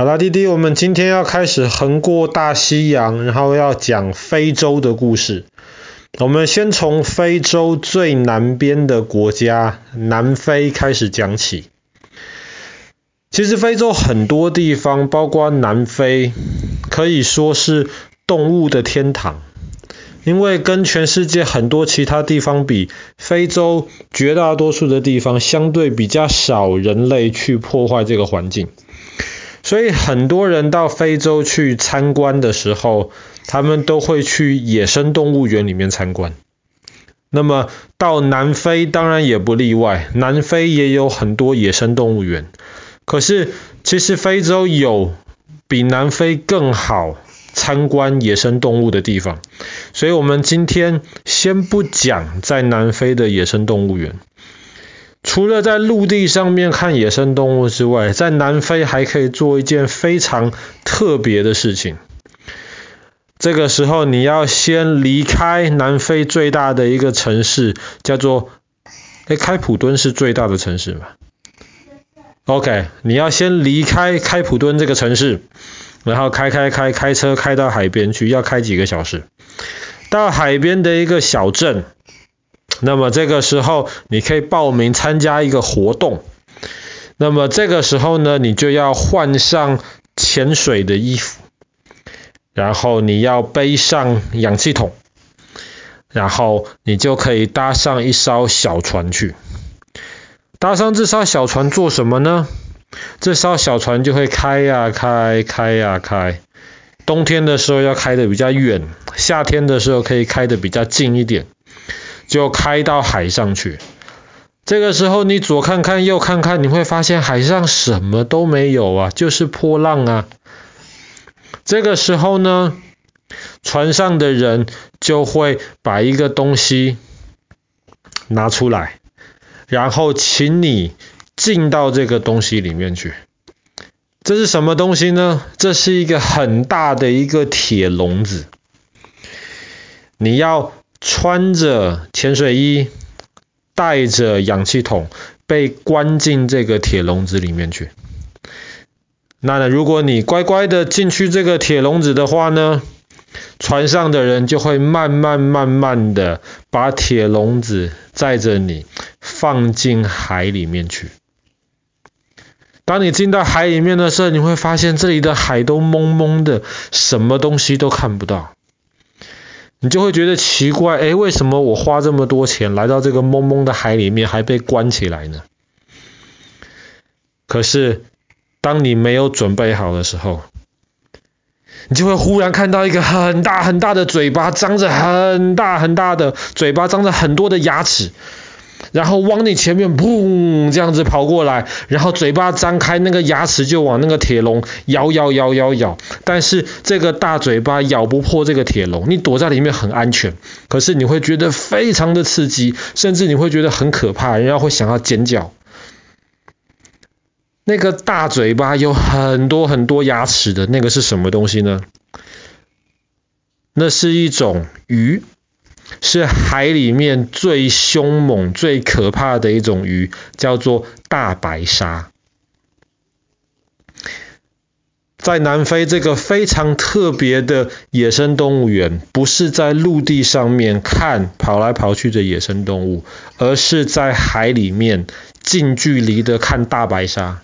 好啦，弟弟，我们今天要开始横过大西洋，然后要讲非洲的故事。我们先从非洲最南边的国家南非开始讲起。其实非洲很多地方，包括南非，可以说是动物的天堂。因为跟全世界很多其他地方比，非洲绝大多数的地方相对比较少人类去破坏这个环境。所以很多人到非洲去参观的时候，他们都会去野生动物园里面参观。那么到南非当然也不例外，南非也有很多野生动物园。可是其实非洲有比南非更好参观野生动物的地方。所以我们今天先不讲在南非的野生动物园。除了在陆地上面看野生动物之外，在南非还可以做一件非常特别的事情。这个时候你要先离开南非最大的一个城市，叫做……诶，开普敦是最大的城市吗？OK，你要先离开开普敦这个城市，然后开开开开车开到海边去，要开几个小时，到海边的一个小镇。那么这个时候，你可以报名参加一个活动。那么这个时候呢，你就要换上潜水的衣服，然后你要背上氧气筒，然后你就可以搭上一艘小船去。搭上这艘小船做什么呢？这艘小船就会开呀开，开呀开。冬天的时候要开得比较远，夏天的时候可以开得比较近一点。就开到海上去，这个时候你左看看右看看，你会发现海上什么都没有啊，就是波浪啊。这个时候呢，船上的人就会把一个东西拿出来，然后请你进到这个东西里面去。这是什么东西呢？这是一个很大的一个铁笼子，你要。穿着潜水衣，带着氧气筒，被关进这个铁笼子里面去。那呢，如果你乖乖的进去这个铁笼子的话呢，船上的人就会慢慢慢慢的把铁笼子载着你放进海里面去。当你进到海里面的时候，你会发现这里的海都蒙蒙的，什么东西都看不到。你就会觉得奇怪，哎，为什么我花这么多钱来到这个蒙蒙的海里面，还被关起来呢？可是，当你没有准备好的时候，你就会忽然看到一个很大很大的嘴巴，张着很大很大的嘴巴，张着很多的牙齿。然后往你前面砰这样子跑过来，然后嘴巴张开，那个牙齿就往那个铁笼咬咬咬咬咬。但是这个大嘴巴咬不破这个铁笼，你躲在里面很安全。可是你会觉得非常的刺激，甚至你会觉得很可怕，人家会想要尖叫。那个大嘴巴有很多很多牙齿的那个是什么东西呢？那是一种鱼。是海里面最凶猛、最可怕的一种鱼，叫做大白鲨。在南非这个非常特别的野生动物园，不是在陆地上面看跑来跑去的野生动物，而是在海里面近距离的看大白鲨。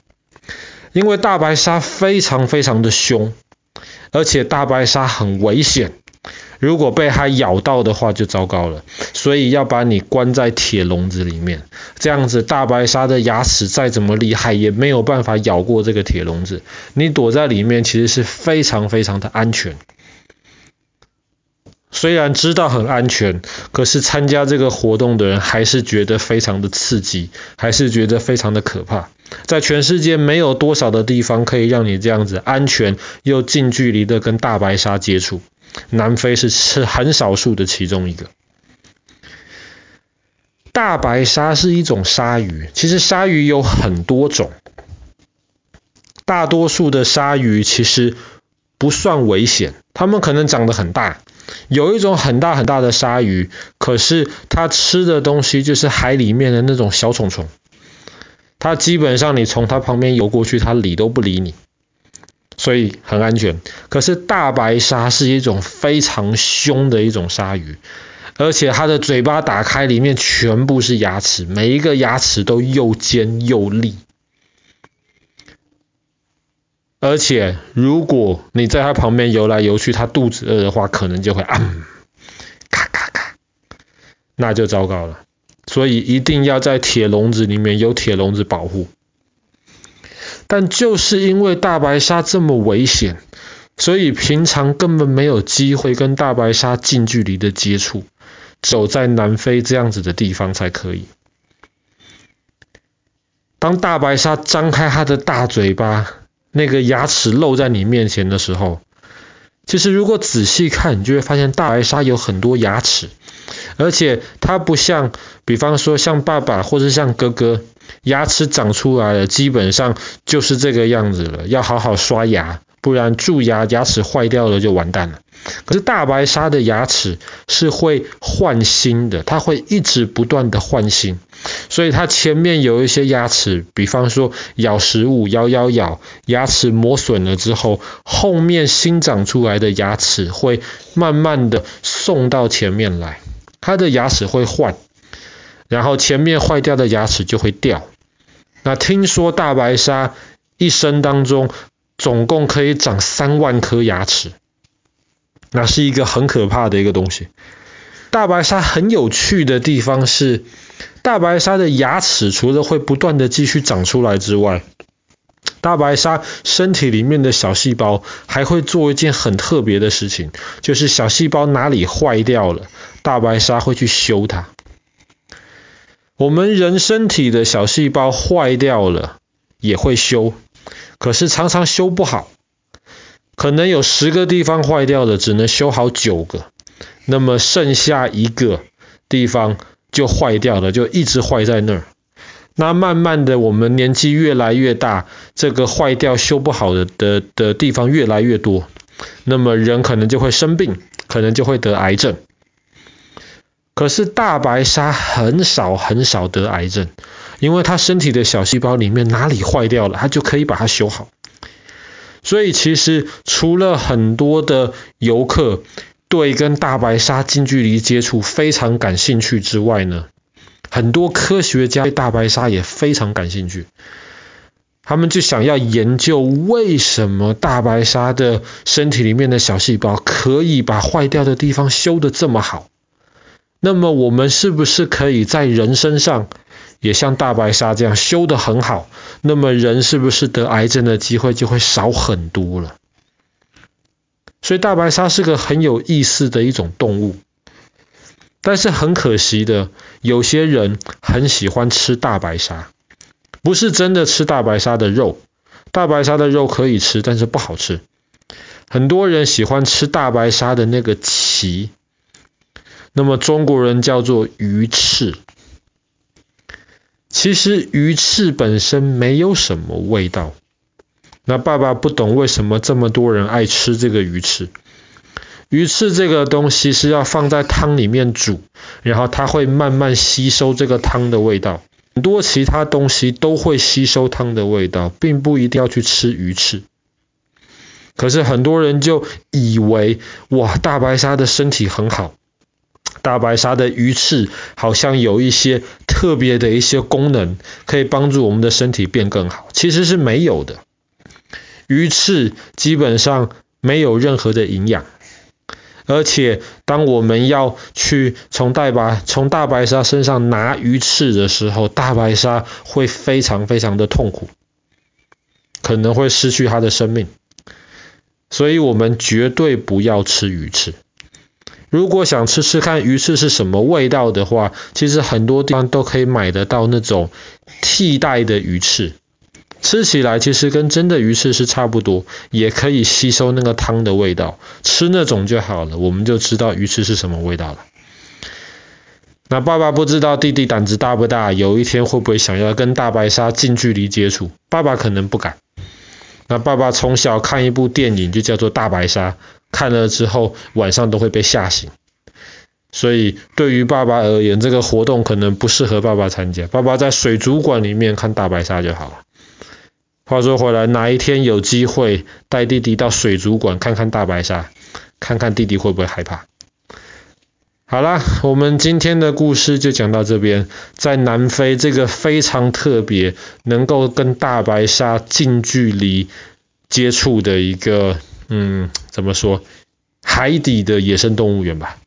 因为大白鲨非常非常的凶，而且大白鲨很危险。如果被它咬到的话，就糟糕了。所以要把你关在铁笼子里面，这样子大白鲨的牙齿再怎么厉害，也没有办法咬过这个铁笼子。你躲在里面，其实是非常非常的安全。虽然知道很安全，可是参加这个活动的人还是觉得非常的刺激，还是觉得非常的可怕。在全世界没有多少的地方可以让你这样子安全又近距离的跟大白鲨接触。南非是是很少数的其中一个。大白鲨是一种鲨鱼，其实鲨鱼有很多种，大多数的鲨鱼其实不算危险，它们可能长得很大。有一种很大很大的鲨鱼，可是它吃的东西就是海里面的那种小虫虫，它基本上你从它旁边游过去，它理都不理你。所以很安全。可是大白鲨是一种非常凶的一种鲨鱼，而且它的嘴巴打开，里面全部是牙齿，每一个牙齿都又尖又利。而且如果你在它旁边游来游去，它肚子饿的话，可能就会啊，咔咔咔，那就糟糕了。所以一定要在铁笼子里面，有铁笼子保护。但就是因为大白鲨这么危险，所以平常根本没有机会跟大白鲨近距离的接触，走在南非这样子的地方才可以。当大白鲨张开它的大嘴巴，那个牙齿露在你面前的时候，其实如果仔细看，你就会发现大白鲨有很多牙齿，而且它不像，比方说像爸爸或者像哥哥。牙齿长出来了，基本上就是这个样子了。要好好刷牙，不然蛀牙，牙齿坏掉了就完蛋了。可是大白鲨的牙齿是会换新的，它会一直不断的换新，所以它前面有一些牙齿，比方说咬食物，咬咬咬，牙齿磨损了之后，后面新长出来的牙齿会慢慢的送到前面来，它的牙齿会换，然后前面坏掉的牙齿就会掉。那听说大白鲨一生当中总共可以长三万颗牙齿，那是一个很可怕的一个东西。大白鲨很有趣的地方是，大白鲨的牙齿除了会不断的继续长出来之外，大白鲨身体里面的小细胞还会做一件很特别的事情，就是小细胞哪里坏掉了，大白鲨会去修它。我们人身体的小细胞坏掉了也会修，可是常常修不好，可能有十个地方坏掉了，只能修好九个，那么剩下一个地方就坏掉了，就一直坏在那儿。那慢慢的，我们年纪越来越大，这个坏掉修不好的的的地方越来越多，那么人可能就会生病，可能就会得癌症。可是大白鲨很少很少得癌症，因为它身体的小细胞里面哪里坏掉了，它就可以把它修好。所以其实除了很多的游客对跟大白鲨近距离接触非常感兴趣之外呢，很多科学家对大白鲨也非常感兴趣，他们就想要研究为什么大白鲨的身体里面的小细胞可以把坏掉的地方修得这么好。那么我们是不是可以在人身上也像大白鲨这样修得很好？那么人是不是得癌症的机会就会少很多了？所以大白鲨是个很有意思的一种动物，但是很可惜的，有些人很喜欢吃大白鲨，不是真的吃大白鲨的肉，大白鲨的肉可以吃，但是不好吃。很多人喜欢吃大白鲨的那个鳍。那么中国人叫做鱼翅，其实鱼翅本身没有什么味道。那爸爸不懂为什么这么多人爱吃这个鱼翅。鱼翅这个东西是要放在汤里面煮，然后它会慢慢吸收这个汤的味道。很多其他东西都会吸收汤的味道，并不一定要去吃鱼翅。可是很多人就以为，哇，大白鲨的身体很好。大白鲨的鱼翅好像有一些特别的一些功能，可以帮助我们的身体变更好。其实是没有的，鱼翅基本上没有任何的营养，而且当我们要去从大白从大白鲨身上拿鱼翅的时候，大白鲨会非常非常的痛苦，可能会失去它的生命，所以我们绝对不要吃鱼翅。如果想吃吃看鱼翅是什么味道的话，其实很多地方都可以买得到那种替代的鱼翅，吃起来其实跟真的鱼翅是差不多，也可以吸收那个汤的味道，吃那种就好了，我们就知道鱼翅是什么味道了。那爸爸不知道弟弟胆子大不大，有一天会不会想要跟大白鲨近距离接触？爸爸可能不敢。那爸爸从小看一部电影就叫做《大白鲨》。看了之后晚上都会被吓醒，所以对于爸爸而言，这个活动可能不适合爸爸参加。爸爸在水族馆里面看大白鲨就好了。话说回来，哪一天有机会带弟弟到水族馆看看大白鲨，看看弟弟会不会害怕？好啦，我们今天的故事就讲到这边。在南非这个非常特别，能够跟大白鲨近距离接触的一个，嗯，怎么说？海底的野生动物园吧。